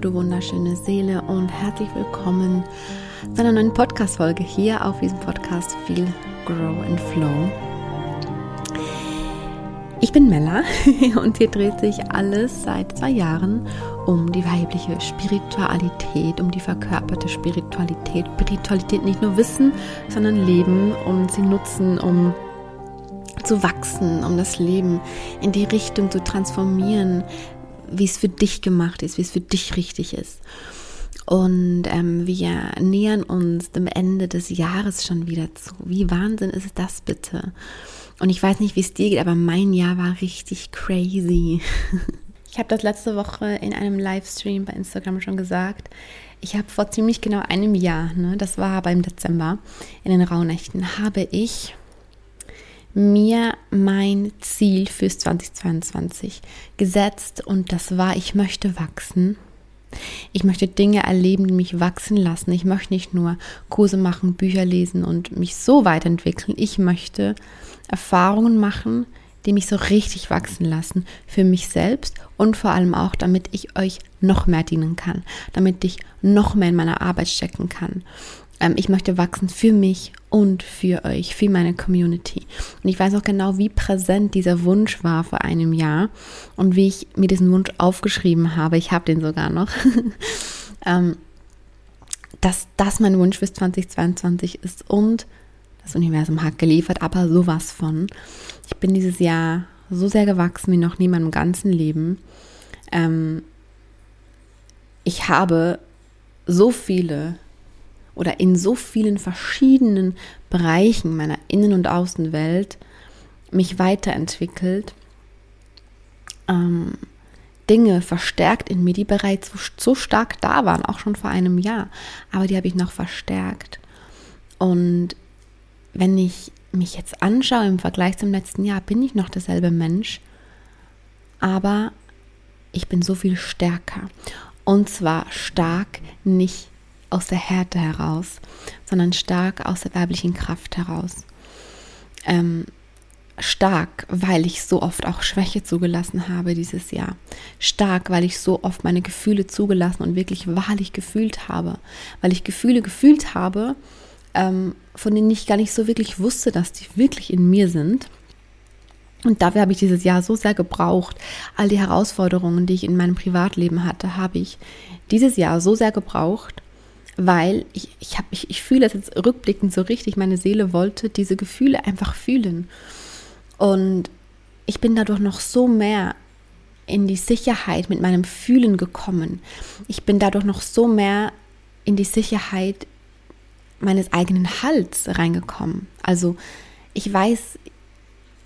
Du wunderschöne Seele und herzlich willkommen zu einer neuen Podcast-Folge hier auf diesem Podcast Feel, Grow and Flow. Ich bin Mella und hier dreht sich alles seit zwei Jahren um die weibliche Spiritualität, um die verkörperte Spiritualität. Spiritualität nicht nur wissen, sondern leben und sie nutzen, um zu wachsen, um das Leben in die Richtung zu transformieren, wie es für dich gemacht ist, wie es für dich richtig ist. Und ähm, wir nähern uns dem Ende des Jahres schon wieder zu. Wie Wahnsinn ist das bitte? Und ich weiß nicht, wie es dir geht, aber mein Jahr war richtig crazy. Ich habe das letzte Woche in einem Livestream bei Instagram schon gesagt. Ich habe vor ziemlich genau einem Jahr, ne, das war beim Dezember, in den Rauhnächten, habe ich mir mein Ziel fürs 2022 gesetzt und das war, ich möchte wachsen. Ich möchte Dinge erleben, die mich wachsen lassen. Ich möchte nicht nur Kurse machen, Bücher lesen und mich so weiterentwickeln. Ich möchte Erfahrungen machen, die mich so richtig wachsen lassen für mich selbst und vor allem auch, damit ich euch noch mehr dienen kann, damit ich noch mehr in meiner Arbeit stecken kann. Ähm, ich möchte wachsen für mich und für euch, für meine Community. Und ich weiß auch genau, wie präsent dieser Wunsch war vor einem Jahr und wie ich mir diesen Wunsch aufgeschrieben habe. Ich habe den sogar noch. ähm, dass das mein Wunsch fürs 2022 ist und das Universum hat geliefert, aber sowas von. Ich bin dieses Jahr so sehr gewachsen wie noch nie in meinem ganzen Leben. Ähm, ich habe so viele oder in so vielen verschiedenen Bereichen meiner Innen- und Außenwelt mich weiterentwickelt, ähm, Dinge verstärkt in mir, die bereits so, so stark da waren, auch schon vor einem Jahr, aber die habe ich noch verstärkt. Und wenn ich mich jetzt anschaue im Vergleich zum letzten Jahr, bin ich noch derselbe Mensch, aber ich bin so viel stärker. Und zwar stark nicht aus der Härte heraus, sondern stark aus der weiblichen Kraft heraus. Ähm, stark, weil ich so oft auch Schwäche zugelassen habe dieses Jahr. Stark, weil ich so oft meine Gefühle zugelassen und wirklich wahrlich gefühlt habe. Weil ich Gefühle gefühlt habe, ähm, von denen ich gar nicht so wirklich wusste, dass die wirklich in mir sind. Und dafür habe ich dieses Jahr so sehr gebraucht. All die Herausforderungen, die ich in meinem Privatleben hatte, habe ich dieses Jahr so sehr gebraucht, weil ich, ich, hab, ich, ich fühle es jetzt rückblickend so richtig, meine Seele wollte diese Gefühle einfach fühlen. Und ich bin dadurch noch so mehr in die Sicherheit mit meinem Fühlen gekommen. Ich bin dadurch noch so mehr in die Sicherheit meines eigenen Hals reingekommen. Also ich weiß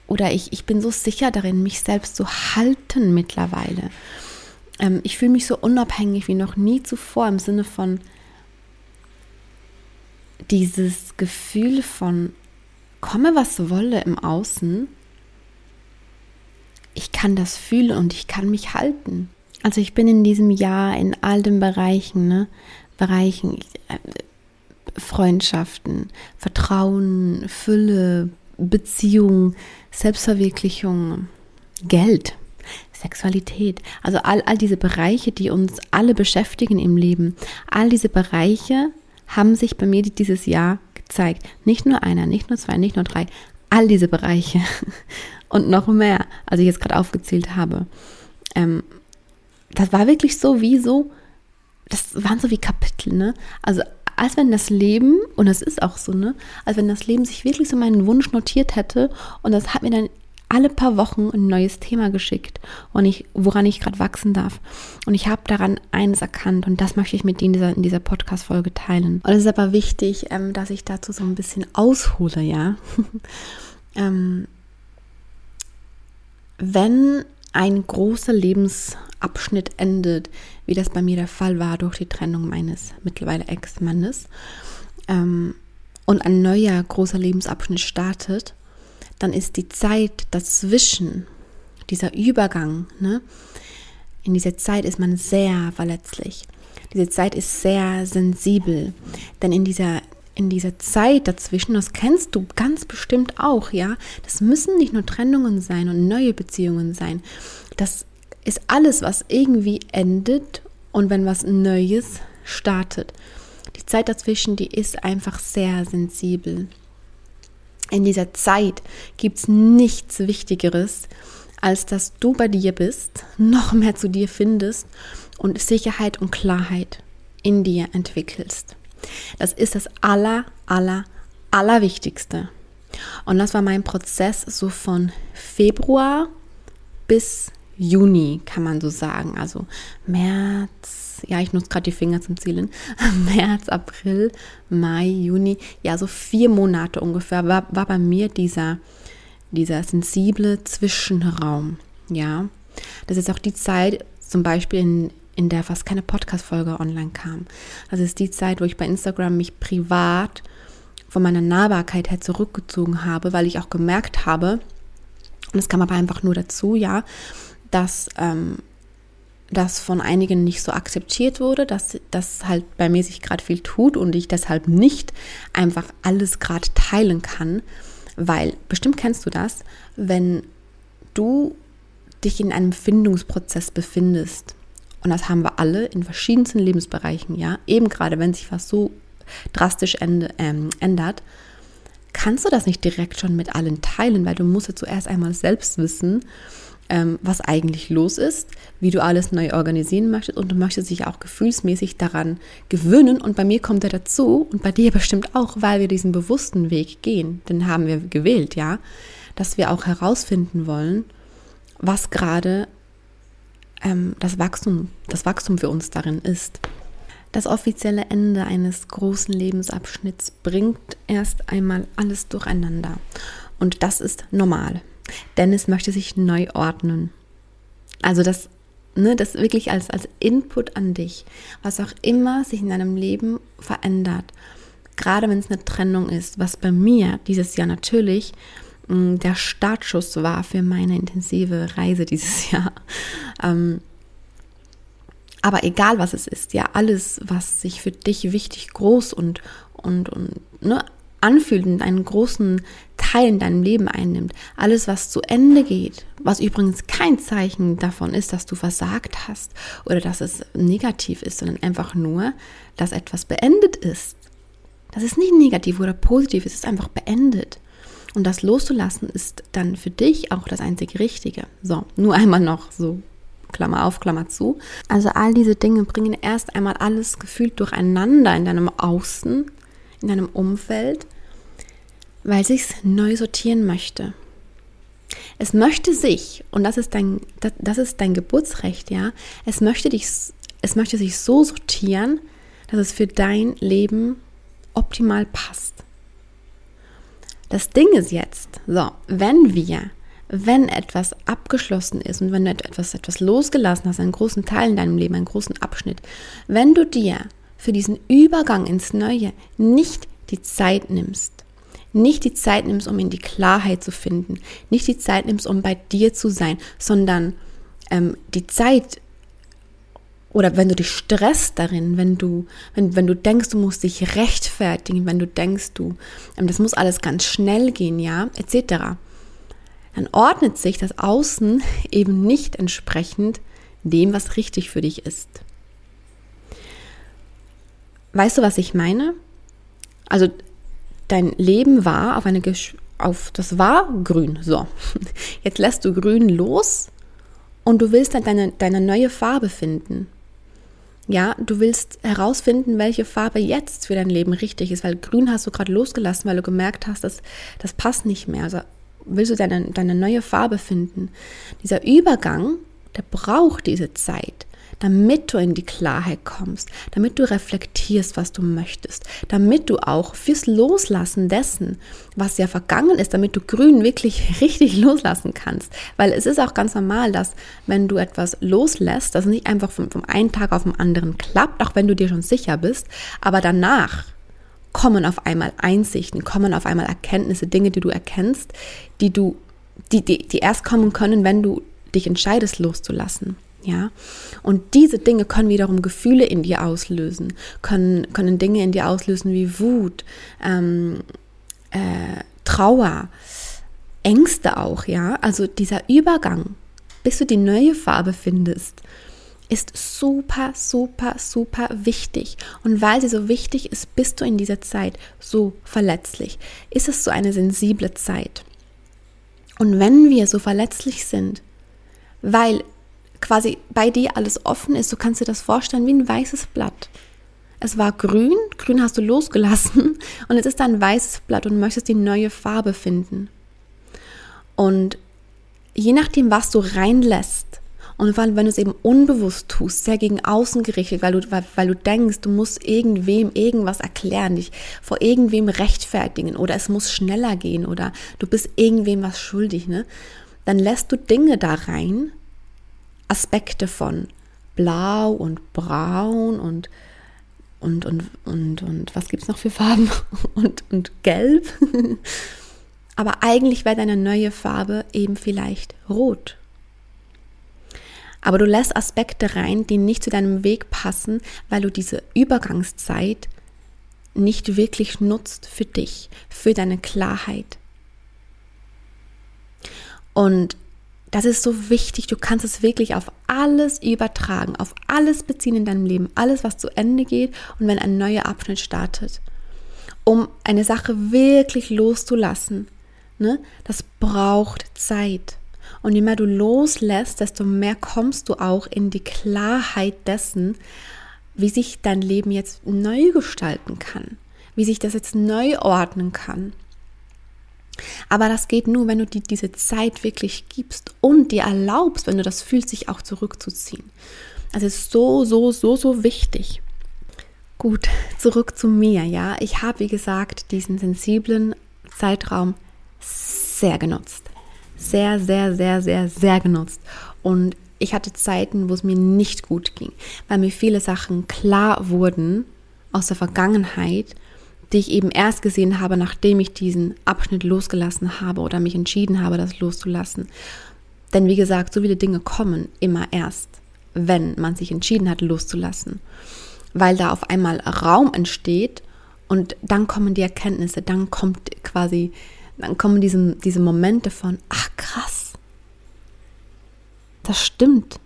oder ich, ich bin so sicher darin, mich selbst zu halten mittlerweile. Ähm, ich fühle mich so unabhängig wie noch nie zuvor im Sinne von, dieses Gefühl von komme, was wolle im Außen, ich kann das fühlen und ich kann mich halten. Also ich bin in diesem Jahr in all den Bereichen, ne, Bereichen, äh, Freundschaften, Vertrauen, Fülle, Beziehung, Selbstverwirklichung, Geld, Sexualität, also all, all diese Bereiche, die uns alle beschäftigen im Leben, all diese Bereiche haben sich bei mir dieses Jahr gezeigt. Nicht nur einer, nicht nur zwei, nicht nur drei, all diese Bereiche und noch mehr, als ich jetzt gerade aufgezählt habe. Ähm, das war wirklich so wie so, das waren so wie Kapitel, ne? Also als wenn das Leben, und das ist auch so, ne, als wenn das Leben sich wirklich so meinen Wunsch notiert hätte und das hat mir dann alle paar Wochen ein neues Thema geschickt und ich, woran ich gerade wachsen darf. Und ich habe daran eines erkannt und das möchte ich mit dir in dieser, dieser Podcast-Folge teilen. Und es ist aber wichtig, ähm, dass ich dazu so ein bisschen aushole, ja. ähm, wenn ein großer Lebensabschnitt endet, wie das bei mir der Fall war durch die Trennung meines mittlerweile Ex-Mannes, ähm, und ein neuer großer Lebensabschnitt startet, dann ist die Zeit dazwischen, dieser Übergang, ne? in dieser Zeit ist man sehr verletzlich. Diese Zeit ist sehr sensibel, denn in dieser in dieser Zeit dazwischen, das kennst du ganz bestimmt auch, ja, das müssen nicht nur Trennungen sein und neue Beziehungen sein. Das ist alles, was irgendwie endet und wenn was Neues startet. Die Zeit dazwischen, die ist einfach sehr sensibel. In dieser Zeit gibt es nichts Wichtigeres, als dass du bei dir bist, noch mehr zu dir findest und Sicherheit und Klarheit in dir entwickelst. Das ist das aller, aller, allerwichtigste. Und das war mein Prozess so von Februar bis Juni, kann man so sagen. Also März, ja, ich nutze gerade die Finger zum Zählen. März, April, Mai, Juni, ja, so vier Monate ungefähr war, war bei mir dieser, dieser sensible Zwischenraum. Ja, das ist auch die Zeit, zum Beispiel in, in der fast keine Podcast-Folge online kam. Das ist die Zeit, wo ich bei Instagram mich privat von meiner Nahbarkeit her zurückgezogen habe, weil ich auch gemerkt habe, und es kam aber einfach nur dazu, ja, dass ähm, das von einigen nicht so akzeptiert wurde, dass das halt bei mir sich gerade viel tut und ich deshalb nicht einfach alles gerade teilen kann, weil bestimmt kennst du das, wenn du dich in einem Findungsprozess befindest. Und das haben wir alle in verschiedensten Lebensbereichen, ja. Eben gerade, wenn sich was so drastisch ähm, ändert, kannst du das nicht direkt schon mit allen teilen, weil du musst ja zuerst einmal selbst wissen, ähm, was eigentlich los ist, wie du alles neu organisieren möchtest und du möchtest dich auch gefühlsmäßig daran gewöhnen. Und bei mir kommt er dazu und bei dir bestimmt auch, weil wir diesen bewussten Weg gehen, den haben wir gewählt, ja, dass wir auch herausfinden wollen, was gerade ähm, das Wachstum, das Wachstum für uns darin ist. Das offizielle Ende eines großen Lebensabschnitts bringt erst einmal alles durcheinander. Und das ist normal. Denn es möchte sich neu ordnen. Also das, ne, das wirklich als, als Input an dich, was auch immer sich in deinem Leben verändert. Gerade wenn es eine Trennung ist, was bei mir dieses Jahr natürlich mh, mm, der Startschuss war für meine intensive Reise dieses Jahr. Ähm, aber egal was es ist, ja, alles, was sich für dich wichtig, groß und, und, und ne, anfühlt und einen großen Teil in deinem Leben einnimmt, alles, was zu Ende geht, was übrigens kein Zeichen davon ist, dass du versagt hast oder dass es negativ ist, sondern einfach nur, dass etwas beendet ist. Das ist nicht negativ oder positiv, es ist einfach beendet. Und das loszulassen ist dann für dich auch das einzige Richtige. So, nur einmal noch so Klammer auf, Klammer zu. Also all diese Dinge bringen erst einmal alles gefühlt durcheinander in deinem Außen, in deinem Umfeld, weil sich es neu sortieren möchte. Es möchte sich, und das ist dein, das, das ist dein Geburtsrecht, ja, es möchte dich, es möchte sich so sortieren, dass es für dein Leben optimal passt. Das Ding ist jetzt, so, wenn wir wenn etwas abgeschlossen ist und wenn du etwas, etwas losgelassen hast, einen großen Teil in deinem Leben, einen großen Abschnitt, wenn du dir für diesen Übergang ins Neue nicht die Zeit nimmst, nicht die Zeit nimmst, um in die Klarheit zu finden, nicht die Zeit nimmst, um bei dir zu sein, sondern ähm, die Zeit oder wenn du dich stresst darin, wenn du, wenn, wenn du denkst, du musst dich rechtfertigen, wenn du denkst, du, ähm, das muss alles ganz schnell gehen, ja, etc dann ordnet sich das Außen eben nicht entsprechend dem, was richtig für dich ist. Weißt du, was ich meine? Also dein Leben war auf eine Gesch auf das war grün. So, jetzt lässt du grün los und du willst dann deine, deine neue Farbe finden. Ja, du willst herausfinden, welche Farbe jetzt für dein Leben richtig ist, weil grün hast du gerade losgelassen, weil du gemerkt hast, dass das passt nicht mehr. Also willst du deine, deine neue Farbe finden. Dieser Übergang, der braucht diese Zeit, damit du in die Klarheit kommst, damit du reflektierst, was du möchtest, damit du auch fürs Loslassen dessen, was ja vergangen ist, damit du grün wirklich richtig loslassen kannst. Weil es ist auch ganz normal, dass wenn du etwas loslässt, das nicht einfach vom, vom einen Tag auf den anderen klappt, auch wenn du dir schon sicher bist, aber danach kommen auf einmal Einsichten, kommen auf einmal Erkenntnisse, Dinge, die du erkennst, die du, die, die, die erst kommen können, wenn du dich entscheidest, loszulassen. Ja, und diese Dinge können wiederum Gefühle in dir auslösen, können, können Dinge in dir auslösen wie Wut, ähm, äh, Trauer, Ängste auch, ja. Also dieser Übergang, bis du die neue Farbe findest, ist super, super, super wichtig. Und weil sie so wichtig ist, bist du in dieser Zeit so verletzlich. Ist es so eine sensible Zeit. Und wenn wir so verletzlich sind, weil quasi bei dir alles offen ist, so kannst du dir das vorstellen wie ein weißes Blatt. Es war grün, grün hast du losgelassen und jetzt ist ein weißes Blatt und möchtest die neue Farbe finden. Und je nachdem, was du reinlässt, und vor allem, wenn du es eben unbewusst tust, sehr gegen außen gerichtet, weil du, weil, weil du denkst, du musst irgendwem irgendwas erklären, dich vor irgendwem rechtfertigen oder es muss schneller gehen oder du bist irgendwem was schuldig, ne? Dann lässt du Dinge da rein, Aspekte von blau und braun und und, und, und, und was gibt es noch für Farben? Und, und gelb. Aber eigentlich wäre deine neue Farbe eben vielleicht rot aber du lässt Aspekte rein, die nicht zu deinem Weg passen, weil du diese Übergangszeit nicht wirklich nutzt für dich, für deine Klarheit. Und das ist so wichtig, du kannst es wirklich auf alles übertragen, auf alles beziehen in deinem Leben, alles, was zu Ende geht und wenn ein neuer Abschnitt startet. Um eine Sache wirklich loszulassen, ne, das braucht Zeit. Und je mehr du loslässt, desto mehr kommst du auch in die Klarheit dessen, wie sich dein Leben jetzt neu gestalten kann, wie sich das jetzt neu ordnen kann. Aber das geht nur, wenn du dir diese Zeit wirklich gibst und dir erlaubst, wenn du das fühlst, sich auch zurückzuziehen. Also ist so, so, so, so wichtig. Gut, zurück zu mir, ja. Ich habe, wie gesagt, diesen sensiblen Zeitraum sehr genutzt sehr, sehr, sehr, sehr, sehr genutzt. Und ich hatte Zeiten, wo es mir nicht gut ging, weil mir viele Sachen klar wurden aus der Vergangenheit, die ich eben erst gesehen habe, nachdem ich diesen Abschnitt losgelassen habe oder mich entschieden habe, das loszulassen. Denn wie gesagt, so viele Dinge kommen immer erst, wenn man sich entschieden hat, loszulassen. Weil da auf einmal Raum entsteht und dann kommen die Erkenntnisse, dann kommt quasi dann kommen diese, diese Momente von, ach krass, das stimmt.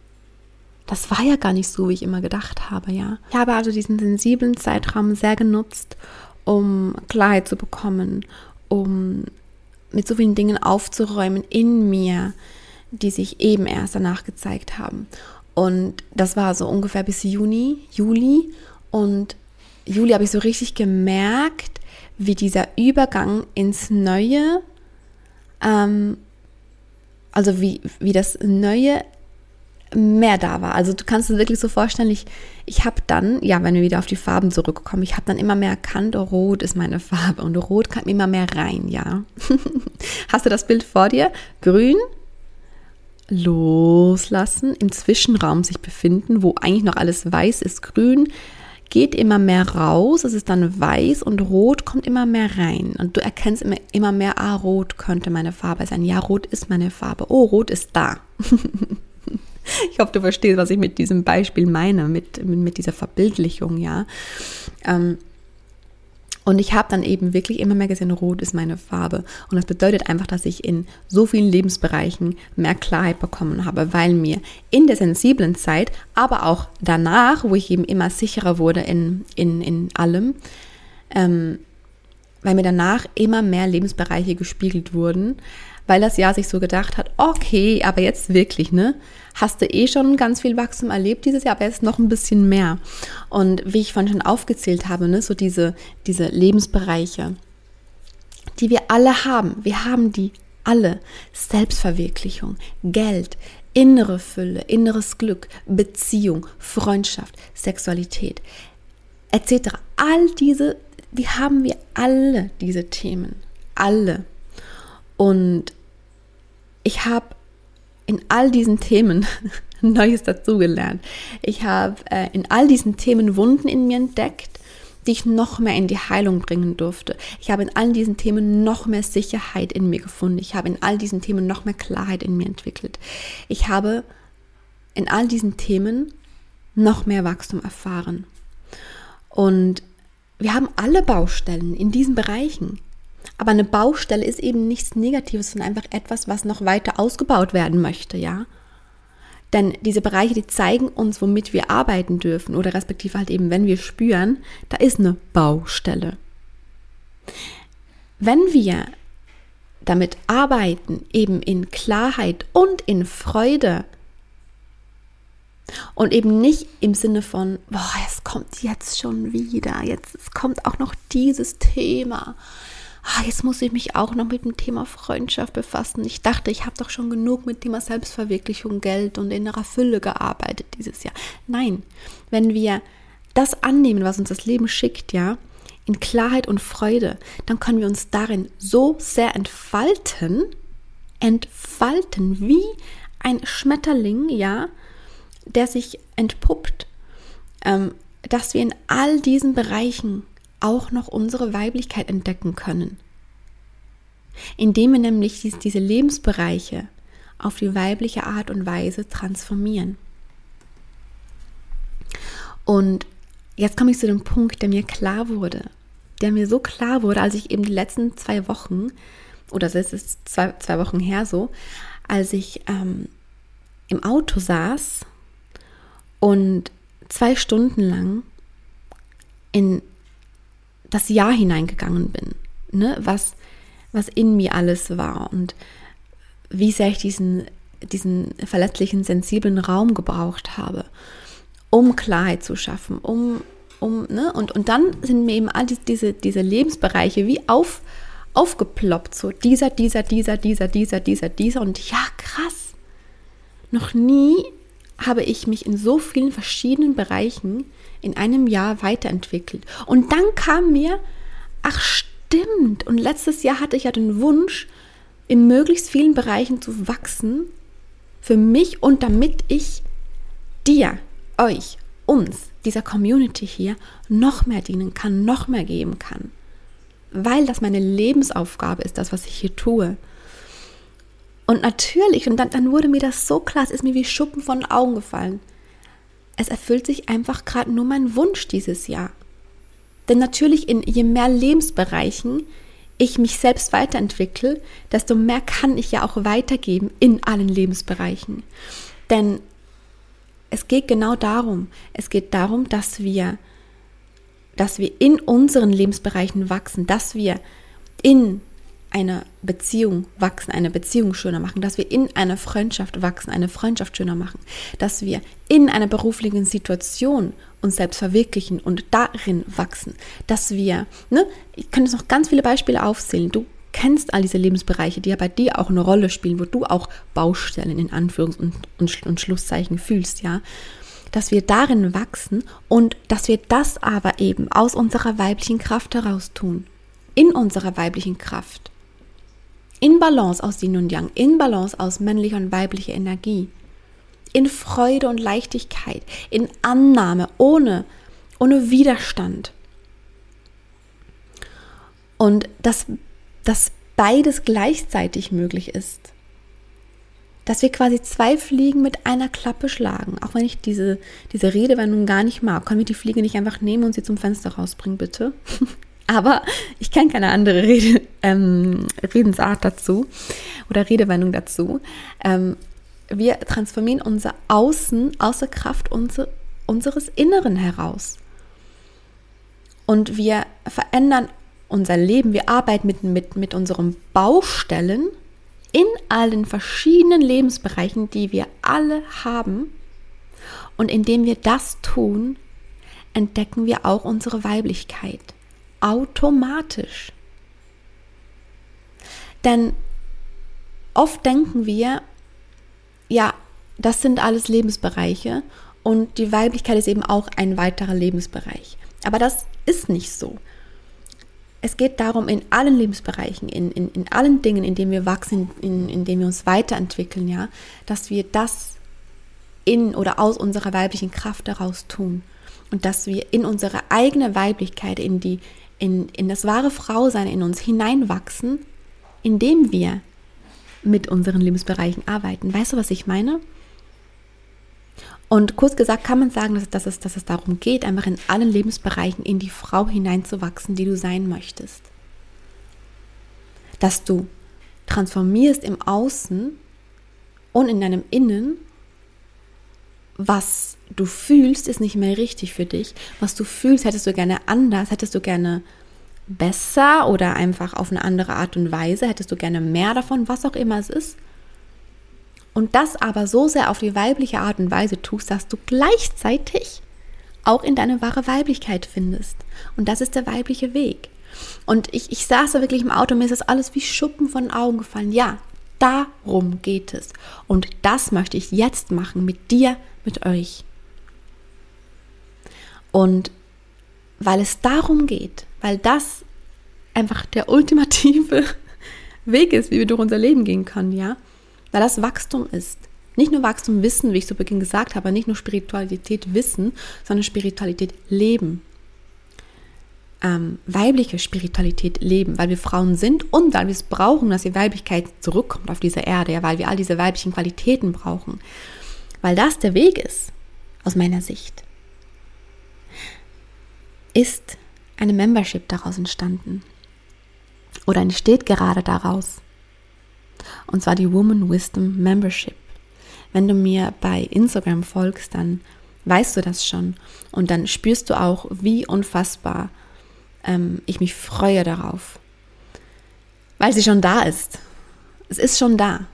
Das war ja gar nicht so, wie ich immer gedacht habe, ja. Ich habe also diesen sensiblen Zeitraum sehr genutzt, um Klarheit zu bekommen, um mit so vielen Dingen aufzuräumen in mir, die sich eben erst danach gezeigt haben. Und das war so ungefähr bis Juni, Juli. Und Juli habe ich so richtig gemerkt, wie dieser Übergang ins Neue, ähm, also wie, wie das Neue mehr da war. Also du kannst es wirklich so vorstellen, ich, ich habe dann, ja, wenn wir wieder auf die Farben zurückkommen, ich habe dann immer mehr erkannt, oh, rot ist meine Farbe und rot kam immer mehr rein, ja. Hast du das Bild vor dir? Grün, loslassen, im Zwischenraum sich befinden, wo eigentlich noch alles weiß ist, grün, geht immer mehr raus, es ist dann weiß und rot kommt immer mehr rein. Und du erkennst immer, immer mehr, ah, rot könnte meine Farbe sein. Ja, rot ist meine Farbe. Oh, rot ist da. ich hoffe, du verstehst, was ich mit diesem Beispiel meine, mit, mit dieser Verbildlichung, ja. Ähm, und ich habe dann eben wirklich immer mehr gesehen, rot ist meine Farbe. Und das bedeutet einfach, dass ich in so vielen Lebensbereichen mehr Klarheit bekommen habe, weil mir in der sensiblen Zeit, aber auch danach, wo ich eben immer sicherer wurde in, in, in allem, ähm, weil mir danach immer mehr Lebensbereiche gespiegelt wurden, weil das Jahr sich so gedacht hat, okay, aber jetzt wirklich, ne? Hast du eh schon ganz viel Wachstum erlebt dieses Jahr, aber jetzt noch ein bisschen mehr. Und wie ich vorhin schon aufgezählt habe, ne, so diese, diese Lebensbereiche, die wir alle haben. Wir haben die alle. Selbstverwirklichung, Geld, innere Fülle, inneres Glück, Beziehung, Freundschaft, Sexualität, etc. All diese, die haben wir alle, diese Themen. Alle. Und ich habe in all diesen Themen Neues dazugelernt. Ich habe äh, in all diesen Themen Wunden in mir entdeckt, die ich noch mehr in die Heilung bringen durfte. Ich habe in all diesen Themen noch mehr Sicherheit in mir gefunden. Ich habe in all diesen Themen noch mehr Klarheit in mir entwickelt. Ich habe in all diesen Themen noch mehr Wachstum erfahren. Und wir haben alle Baustellen in diesen Bereichen. Aber eine Baustelle ist eben nichts Negatives, sondern einfach etwas, was noch weiter ausgebaut werden möchte, ja. Denn diese Bereiche, die zeigen uns, womit wir arbeiten dürfen oder respektive halt eben, wenn wir spüren, da ist eine Baustelle. Wenn wir damit arbeiten, eben in Klarheit und in Freude, und eben nicht im Sinne von, boah, es kommt jetzt schon wieder, jetzt es kommt auch noch dieses Thema. Ah, jetzt muss ich mich auch noch mit dem Thema Freundschaft befassen. Ich dachte, ich habe doch schon genug mit Thema Selbstverwirklichung, Geld und innerer Fülle gearbeitet dieses Jahr. Nein, wenn wir das annehmen, was uns das Leben schickt, ja, in Klarheit und Freude, dann können wir uns darin so sehr entfalten, entfalten wie ein Schmetterling, ja, der sich entpuppt, ähm, dass wir in all diesen Bereichen auch noch unsere Weiblichkeit entdecken können. Indem wir nämlich dies, diese Lebensbereiche auf die weibliche Art und Weise transformieren. Und jetzt komme ich zu dem Punkt, der mir klar wurde, der mir so klar wurde, als ich eben die letzten zwei Wochen, oder es ist zwei, zwei Wochen her so, als ich ähm, im Auto saß und zwei Stunden lang in das Jahr hineingegangen bin, ne? was, was in mir alles war und wie sehr ich diesen, diesen verletzlichen, sensiblen Raum gebraucht habe, um Klarheit zu schaffen, um, um, ne? und, und dann sind mir eben all diese, diese Lebensbereiche wie auf, aufgeploppt, so dieser, dieser, dieser, dieser, dieser, dieser, dieser und ja, krass, noch nie habe ich mich in so vielen verschiedenen Bereichen in einem Jahr weiterentwickelt. Und dann kam mir, ach stimmt, und letztes Jahr hatte ich ja den Wunsch, in möglichst vielen Bereichen zu wachsen, für mich und damit ich dir, euch, uns, dieser Community hier noch mehr dienen kann, noch mehr geben kann. Weil das meine Lebensaufgabe ist, das, was ich hier tue. Und natürlich, und dann, dann wurde mir das so klar, es ist mir wie Schuppen von den Augen gefallen. Es erfüllt sich einfach gerade nur mein Wunsch dieses Jahr. Denn natürlich, in je mehr Lebensbereichen ich mich selbst weiterentwickle, desto mehr kann ich ja auch weitergeben in allen Lebensbereichen. Denn es geht genau darum, es geht darum, dass wir, dass wir in unseren Lebensbereichen wachsen, dass wir in eine Beziehung wachsen, eine Beziehung schöner machen, dass wir in einer Freundschaft wachsen, eine Freundschaft schöner machen, dass wir in einer beruflichen Situation uns selbst verwirklichen und darin wachsen, dass wir, ne, ich kann jetzt noch ganz viele Beispiele aufzählen, du kennst all diese Lebensbereiche, die ja bei dir auch eine Rolle spielen, wo du auch Baustellen in Anführungs- und, und, und Schlusszeichen fühlst, ja, dass wir darin wachsen und dass wir das aber eben aus unserer weiblichen Kraft heraus tun, in unserer weiblichen Kraft in Balance aus Yin und Yang, in Balance aus männlicher und weiblicher Energie, in Freude und Leichtigkeit, in Annahme, ohne, ohne Widerstand. Und dass, dass beides gleichzeitig möglich ist. Dass wir quasi zwei Fliegen mit einer Klappe schlagen. Auch wenn ich diese, diese Redewendung gar nicht mag. Können wir die Fliege nicht einfach nehmen und sie zum Fenster rausbringen, bitte? Aber ich kenne keine andere Rede, ähm, Redensart dazu oder Redewendung dazu. Ähm, wir transformieren unser Außen außer Kraft unser, unseres Inneren heraus. Und wir verändern unser Leben, wir arbeiten mit, mit, mit unseren Baustellen in allen verschiedenen Lebensbereichen, die wir alle haben. Und indem wir das tun, entdecken wir auch unsere Weiblichkeit automatisch. Denn oft denken wir, ja, das sind alles Lebensbereiche und die Weiblichkeit ist eben auch ein weiterer Lebensbereich. Aber das ist nicht so. Es geht darum, in allen Lebensbereichen, in, in, in allen Dingen, in denen wir wachsen, in, in denen wir uns weiterentwickeln, ja, dass wir das in oder aus unserer weiblichen Kraft heraus tun und dass wir in unsere eigene Weiblichkeit, in die, in, in das wahre Frausein in uns hineinwachsen, indem wir mit unseren Lebensbereichen arbeiten. Weißt du, was ich meine? Und kurz gesagt kann man sagen, dass, dass, es, dass es darum geht, einfach in allen Lebensbereichen in die Frau hineinzuwachsen, die du sein möchtest. Dass du transformierst im Außen und in deinem Innen was du fühlst, ist nicht mehr richtig für dich. Was du fühlst, hättest du gerne anders, hättest du gerne besser oder einfach auf eine andere Art und Weise, hättest du gerne mehr davon, was auch immer es ist. Und das aber so sehr auf die weibliche Art und Weise tust, dass du gleichzeitig auch in deine wahre Weiblichkeit findest. Und das ist der weibliche Weg. Und ich, ich saß da wirklich im Auto, mir ist das alles wie Schuppen von den Augen gefallen. Ja, darum geht es. Und das möchte ich jetzt machen mit dir, mit euch. Und weil es darum geht, weil das einfach der ultimative Weg ist, wie wir durch unser Leben gehen können, ja, weil das Wachstum ist. Nicht nur Wachstum Wissen, wie ich zu Beginn gesagt habe, nicht nur Spiritualität Wissen, sondern Spiritualität Leben. Ähm, weibliche Spiritualität leben, weil wir Frauen sind und weil wir es brauchen, dass die Weiblichkeit zurückkommt auf diese Erde, ja, weil wir all diese weiblichen Qualitäten brauchen. Weil das der Weg ist, aus meiner Sicht, ist eine Membership daraus entstanden. Oder entsteht gerade daraus. Und zwar die Woman Wisdom Membership. Wenn du mir bei Instagram folgst, dann weißt du das schon. Und dann spürst du auch, wie unfassbar ähm, ich mich freue darauf. Weil sie schon da ist. Es ist schon da.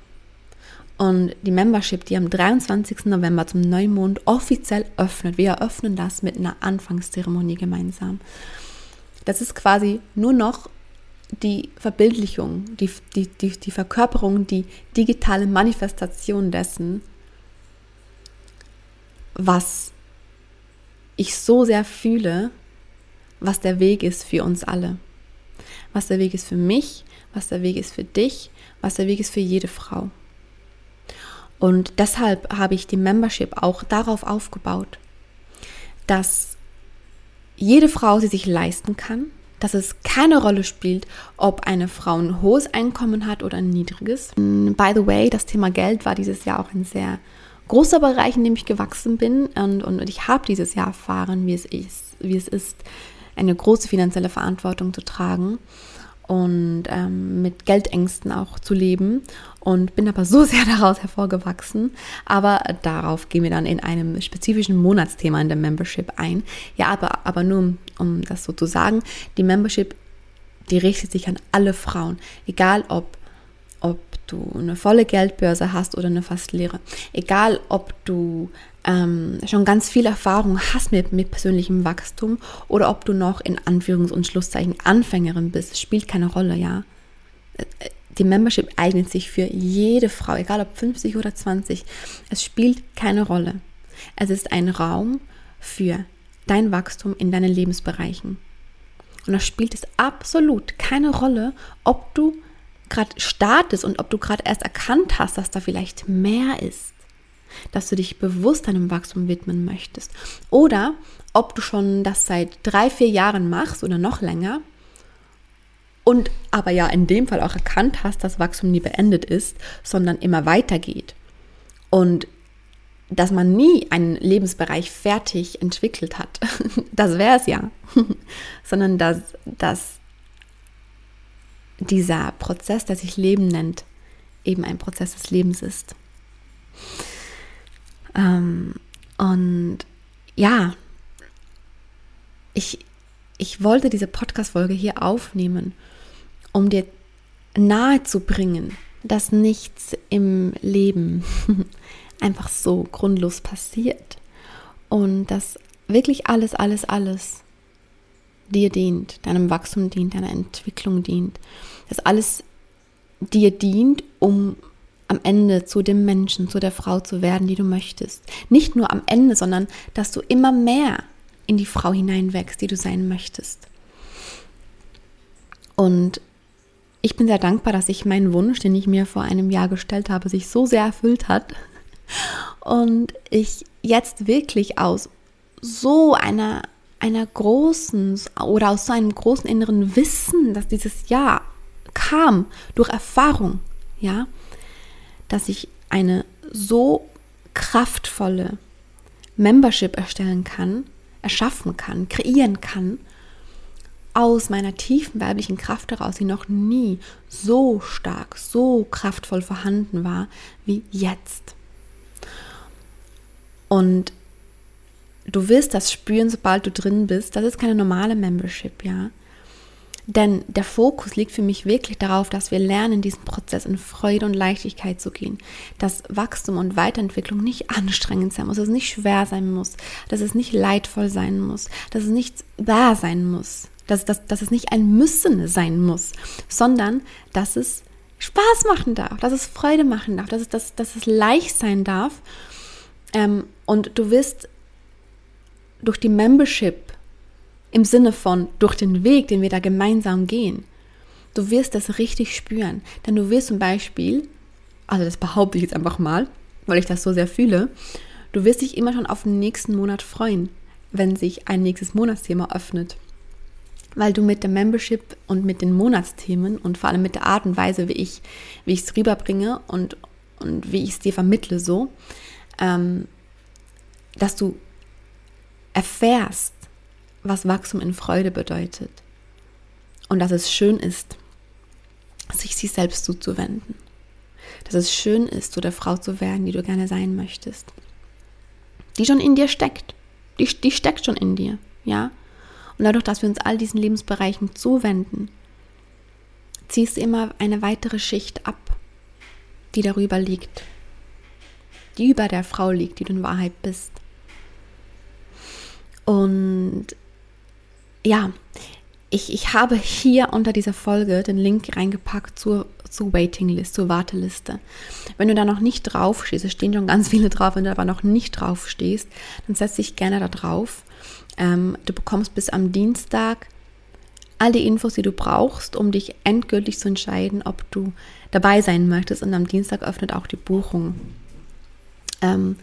Und die Membership, die am 23. November zum Neumond offiziell öffnet, wir eröffnen das mit einer Anfangszeremonie gemeinsam. Das ist quasi nur noch die Verbildlichung, die, die, die, die Verkörperung, die digitale Manifestation dessen, was ich so sehr fühle, was der Weg ist für uns alle. Was der Weg ist für mich, was der Weg ist für dich, was der Weg ist für jede Frau. Und deshalb habe ich die Membership auch darauf aufgebaut, dass jede Frau sie sich leisten kann, dass es keine Rolle spielt, ob eine Frau ein hohes Einkommen hat oder ein niedriges. By the way, das Thema Geld war dieses Jahr auch ein sehr großer Bereich, in dem ich gewachsen bin und, und ich habe dieses Jahr erfahren, wie es ist, wie es ist, eine große finanzielle Verantwortung zu tragen und ähm, mit Geldängsten auch zu leben und bin aber so sehr daraus hervorgewachsen. Aber darauf gehen wir dann in einem spezifischen Monatsthema in der Membership ein. Ja, aber, aber nur um, um das so zu sagen, die Membership, die richtet sich an alle Frauen, egal ob ob du eine volle Geldbörse hast oder eine fast leere. Egal, ob du ähm, schon ganz viel Erfahrung hast mit, mit persönlichem Wachstum oder ob du noch in Anführungs- und Schlusszeichen Anfängerin bist, spielt keine Rolle, ja. Die Membership eignet sich für jede Frau, egal ob 50 oder 20. Es spielt keine Rolle. Es ist ein Raum für dein Wachstum in deinen Lebensbereichen. Und da spielt es absolut keine Rolle, ob du gerade startest und ob du gerade erst erkannt hast, dass da vielleicht mehr ist, dass du dich bewusst deinem Wachstum widmen möchtest. Oder ob du schon das seit drei, vier Jahren machst oder noch länger und aber ja in dem Fall auch erkannt hast, dass Wachstum nie beendet ist, sondern immer weitergeht. Und dass man nie einen Lebensbereich fertig entwickelt hat. Das wäre es ja. sondern dass, dass dieser Prozess, der sich Leben nennt, eben ein Prozess des Lebens ist. Ähm, und ja, ich, ich wollte diese Podcast-Folge hier aufnehmen, um dir nahezubringen, dass nichts im Leben einfach so grundlos passiert und dass wirklich alles, alles, alles dir dient, deinem Wachstum dient, deiner Entwicklung dient, dass alles dir dient, um am Ende zu dem Menschen, zu der Frau zu werden, die du möchtest. Nicht nur am Ende, sondern dass du immer mehr in die Frau hineinwächst, die du sein möchtest. Und ich bin sehr dankbar, dass sich mein Wunsch, den ich mir vor einem Jahr gestellt habe, sich so sehr erfüllt hat. Und ich jetzt wirklich aus so einer einer großen oder aus so einem großen inneren Wissen, dass dieses Ja kam durch Erfahrung, ja, dass ich eine so kraftvolle Membership erstellen kann, erschaffen kann, kreieren kann, aus meiner tiefen weiblichen Kraft heraus, die noch nie so stark, so kraftvoll vorhanden war wie jetzt. Und du wirst das spüren, sobald du drin bist. Das ist keine normale Membership, ja. Denn der Fokus liegt für mich wirklich darauf, dass wir lernen, diesen Prozess in Freude und Leichtigkeit zu gehen. Dass Wachstum und Weiterentwicklung nicht anstrengend sein muss, dass es nicht schwer sein muss, dass es nicht leidvoll sein muss, dass es nicht da sein muss, dass, dass, dass es nicht ein Müssen sein muss, sondern dass es Spaß machen darf, dass es Freude machen darf, dass es, dass, dass es leicht sein darf. Ähm, und du wirst durch die Membership im Sinne von durch den Weg, den wir da gemeinsam gehen, du wirst das richtig spüren. Denn du wirst zum Beispiel, also das behaupte ich jetzt einfach mal, weil ich das so sehr fühle, du wirst dich immer schon auf den nächsten Monat freuen, wenn sich ein nächstes Monatsthema öffnet. Weil du mit der Membership und mit den Monatsthemen und vor allem mit der Art und Weise, wie ich wie es rüberbringe und, und wie ich es dir vermittle, so, ähm, dass du erfährst, was Wachstum in Freude bedeutet. Und dass es schön ist, sich sich selbst zuzuwenden. Dass es schön ist, so der Frau zu werden, die du gerne sein möchtest. Die schon in dir steckt. Die, die steckt schon in dir, ja. Und dadurch, dass wir uns all diesen Lebensbereichen zuwenden, ziehst du immer eine weitere Schicht ab, die darüber liegt. Die über der Frau liegt, die du in Wahrheit bist. Und ja, ich, ich habe hier unter dieser Folge den Link reingepackt zur, zur Waiting zur Warteliste. Wenn du da noch nicht drauf stehst, es stehen schon ganz viele drauf, wenn du aber noch nicht drauf stehst, dann setz dich gerne da drauf. Ähm, du bekommst bis am Dienstag all die Infos, die du brauchst, um dich endgültig zu entscheiden, ob du dabei sein möchtest. Und am Dienstag öffnet auch die Buchung. Ähm,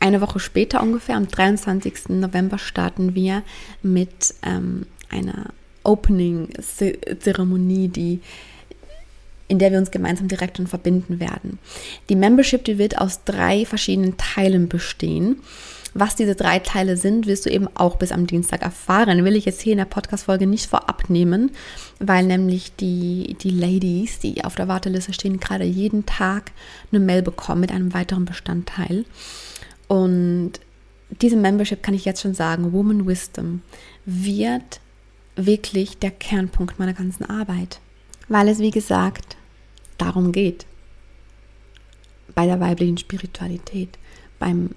eine Woche später ungefähr, am 23. November, starten wir mit ähm, einer Opening-Zeremonie, die in der wir uns gemeinsam direkt und verbinden werden. Die Membership, die wird aus drei verschiedenen Teilen bestehen. Was diese drei Teile sind, wirst du eben auch bis am Dienstag erfahren. Will ich jetzt hier in der Podcast-Folge nicht vorab nehmen, weil nämlich die, die Ladies, die auf der Warteliste stehen, gerade jeden Tag eine Mail bekommen mit einem weiteren Bestandteil. Und diese Membership kann ich jetzt schon sagen, Woman Wisdom, wird wirklich der Kernpunkt meiner ganzen Arbeit, weil es, wie gesagt, darum geht. Bei der weiblichen Spiritualität, beim,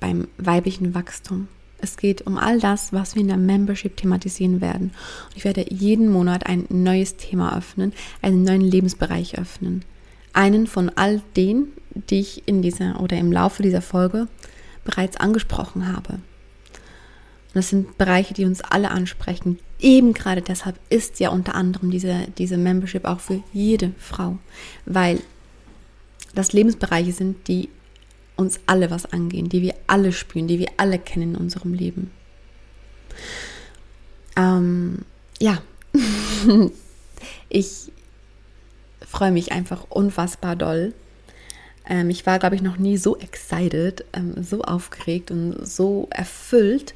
beim weiblichen Wachstum. Es geht um all das, was wir in der Membership thematisieren werden. Und ich werde jeden Monat ein neues Thema öffnen, einen neuen Lebensbereich öffnen. Einen von all denen, die ich in dieser oder im Laufe dieser Folge bereits angesprochen habe. Und das sind Bereiche, die uns alle ansprechen. Eben gerade deshalb ist ja unter anderem diese, diese Membership auch für jede Frau, weil das Lebensbereiche sind, die uns alle was angehen, die wir alle spüren, die wir alle kennen in unserem Leben. Ähm, ja, ich freue mich einfach unfassbar doll ähm, ich war, glaube ich, noch nie so excited, ähm, so aufgeregt und so erfüllt,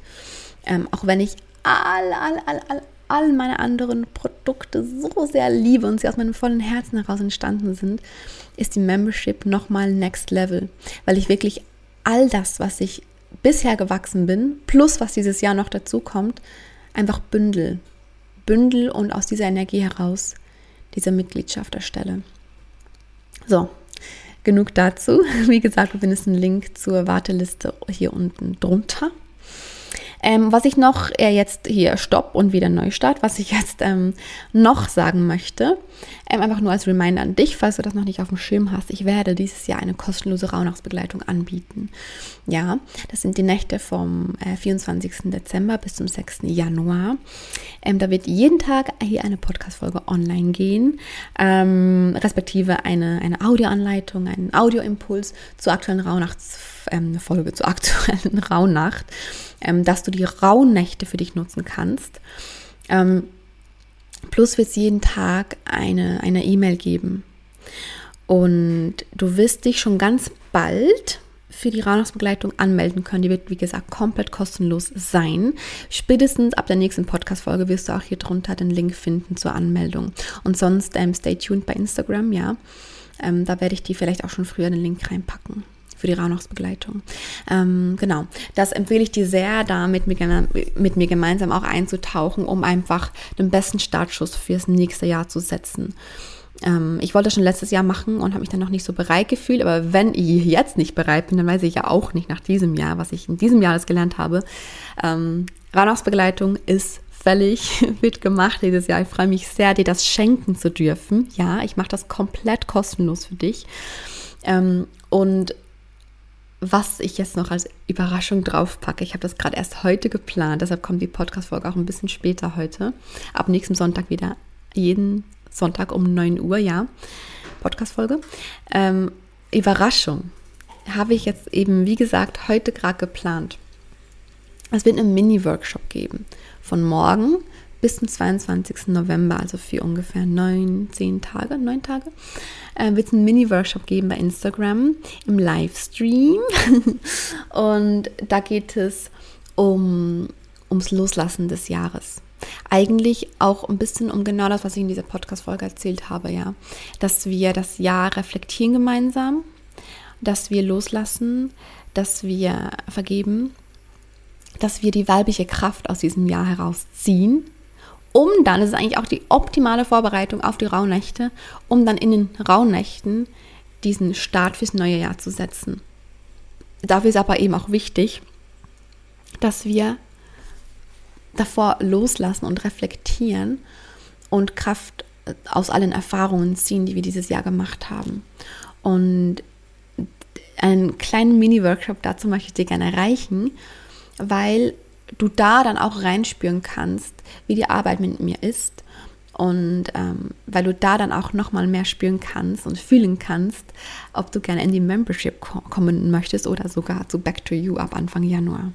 ähm, auch wenn ich all, all, all, all, all meine anderen Produkte so sehr liebe und sie aus meinem vollen Herzen heraus entstanden sind, ist die Membership nochmal next level, weil ich wirklich all das, was ich bisher gewachsen bin, plus was dieses Jahr noch dazu kommt, einfach bündel. Bündel und aus dieser Energie heraus diese Mitgliedschaft erstelle. So, genug dazu. Wie gesagt, du findest einen Link zur Warteliste hier unten drunter. Ähm, was ich noch, äh, jetzt hier Stopp und wieder Neustart, was ich jetzt ähm, noch sagen möchte, ähm, einfach nur als Reminder an dich, falls du das noch nicht auf dem Schirm hast, ich werde dieses Jahr eine kostenlose Rauhnachtsbegleitung anbieten. Ja, das sind die Nächte vom äh, 24. Dezember bis zum 6. Januar. Ähm, da wird jeden Tag hier eine Podcast-Folge online gehen, ähm, respektive eine, eine Audioanleitung, einen Audioimpuls zur aktuellen Rauhnachtsfolge, ähm, zur aktuellen Rauhnacht ähm, dass du die Rauhnächte für dich nutzen kannst. Ähm, plus wird es jeden Tag eine eine E-Mail geben. Und du wirst dich schon ganz bald für die Rauhnachtsbegleitung anmelden können. Die wird, wie gesagt, komplett kostenlos sein. Spätestens ab der nächsten Podcast-Folge wirst du auch hier drunter den Link finden zur Anmeldung. Und sonst ähm, stay tuned bei Instagram, ja. Ähm, da werde ich dir vielleicht auch schon früher den Link reinpacken für die Rauhnachtsbegleitung. Ähm, genau, das empfehle ich dir sehr, da mit mir, mit mir gemeinsam auch einzutauchen, um einfach den besten Startschuss fürs nächste Jahr zu setzen. Ähm, ich wollte das schon letztes Jahr machen und habe mich dann noch nicht so bereit gefühlt, aber wenn ich jetzt nicht bereit bin, dann weiß ich ja auch nicht nach diesem Jahr, was ich in diesem Jahr alles gelernt habe. Ähm, Rauhnachtsbegleitung ist völlig wird gemacht dieses Jahr. Ich freue mich sehr, dir das schenken zu dürfen. Ja, ich mache das komplett kostenlos für dich. Ähm, und was ich jetzt noch als Überraschung draufpacke, ich habe das gerade erst heute geplant, deshalb kommt die Podcast-Folge auch ein bisschen später heute. Ab nächsten Sonntag wieder, jeden Sonntag um 9 Uhr, ja, Podcast-Folge. Ähm, Überraschung habe ich jetzt eben, wie gesagt, heute gerade geplant. Es wird einen Mini-Workshop geben von morgen bis zum 22. November, also für ungefähr neun, zehn Tage, neun Tage, äh, wird es einen Mini-Workshop geben bei Instagram im Livestream. und da geht es um, ums Loslassen des Jahres. Eigentlich auch ein bisschen um genau das, was ich in dieser Podcast-Folge erzählt habe, ja. Dass wir das Jahr reflektieren gemeinsam, dass wir loslassen, dass wir vergeben dass wir die weibliche Kraft aus diesem Jahr herausziehen, um dann, das ist eigentlich auch die optimale Vorbereitung auf die Rauhnächte, um dann in den Rauhnächten diesen Start fürs neue Jahr zu setzen. Dafür ist aber eben auch wichtig, dass wir davor loslassen und reflektieren und Kraft aus allen Erfahrungen ziehen, die wir dieses Jahr gemacht haben. Und einen kleinen Mini-Workshop dazu möchte ich dir gerne erreichen weil du da dann auch reinspüren kannst, wie die Arbeit mit mir ist und ähm, weil du da dann auch nochmal mehr spüren kannst und fühlen kannst, ob du gerne in die Membership kommen möchtest oder sogar zu Back to You ab Anfang Januar.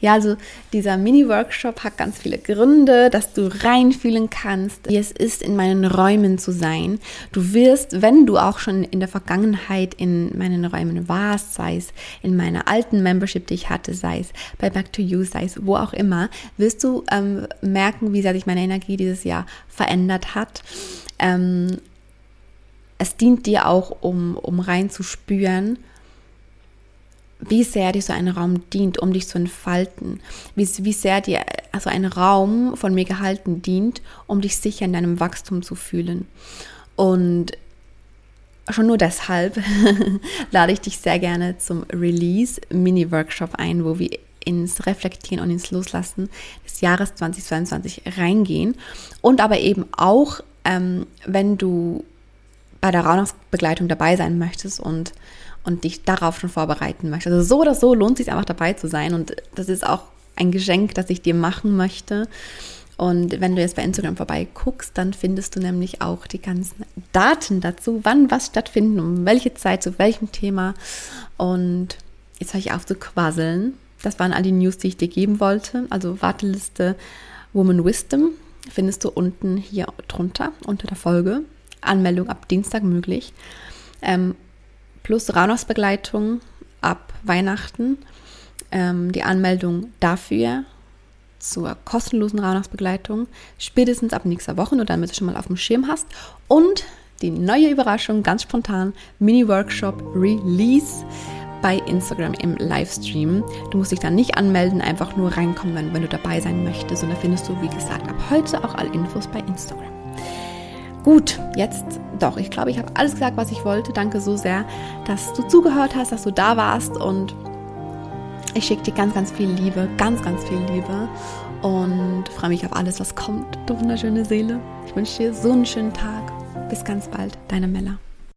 Ja, also dieser Mini-Workshop hat ganz viele Gründe, dass du reinfühlen kannst, wie es ist, in meinen Räumen zu sein. Du wirst, wenn du auch schon in der Vergangenheit in meinen Räumen warst, sei es in meiner alten Membership, die ich hatte, sei es bei Back to You, sei es wo auch immer, wirst du ähm, merken, wie sehr sich meine Energie dieses Jahr verändert hat. Ähm, es dient dir auch, um, um reinzuspüren, wie sehr dir so ein Raum dient, um dich zu entfalten. Wie, wie sehr dir also ein Raum von mir gehalten dient, um dich sicher in deinem Wachstum zu fühlen. Und schon nur deshalb lade ich dich sehr gerne zum Release Mini-Workshop ein, wo wir ins Reflektieren und ins Loslassen des Jahres 2022 reingehen. Und aber eben auch, ähm, wenn du bei der Rauhnachtsbegleitung dabei sein möchtest und, und dich darauf schon vorbereiten möchtest. Also so oder so lohnt es sich einfach dabei zu sein und das ist auch ein Geschenk, das ich dir machen möchte. Und wenn du jetzt bei Instagram vorbei guckst, dann findest du nämlich auch die ganzen Daten dazu, wann was stattfindet, um welche Zeit, zu welchem Thema. Und jetzt höre ich auf zu quasseln. Das waren all die News, die ich dir geben wollte. Also Warteliste Woman Wisdom findest du unten hier drunter unter der Folge. Anmeldung ab Dienstag möglich. Ähm, plus Rauhnachtsbegleitung ab Weihnachten. Ähm, die Anmeldung dafür zur kostenlosen Rauhnachtsbegleitung spätestens ab nächster Woche, nur damit du schon mal auf dem Schirm hast. Und die neue Überraschung, ganz spontan, Mini-Workshop Release bei Instagram im Livestream. Du musst dich dann nicht anmelden, einfach nur reinkommen, wenn, wenn du dabei sein möchtest. Und da findest du, wie gesagt, ab heute auch alle Infos bei Instagram. Gut, jetzt doch. Ich glaube, ich habe alles gesagt, was ich wollte. Danke so sehr, dass du zugehört hast, dass du da warst und ich schicke dir ganz, ganz viel Liebe, ganz, ganz viel Liebe und freue mich auf alles, was kommt. Du wunderschöne Seele. Ich wünsche dir so einen schönen Tag. Bis ganz bald, deine Mella.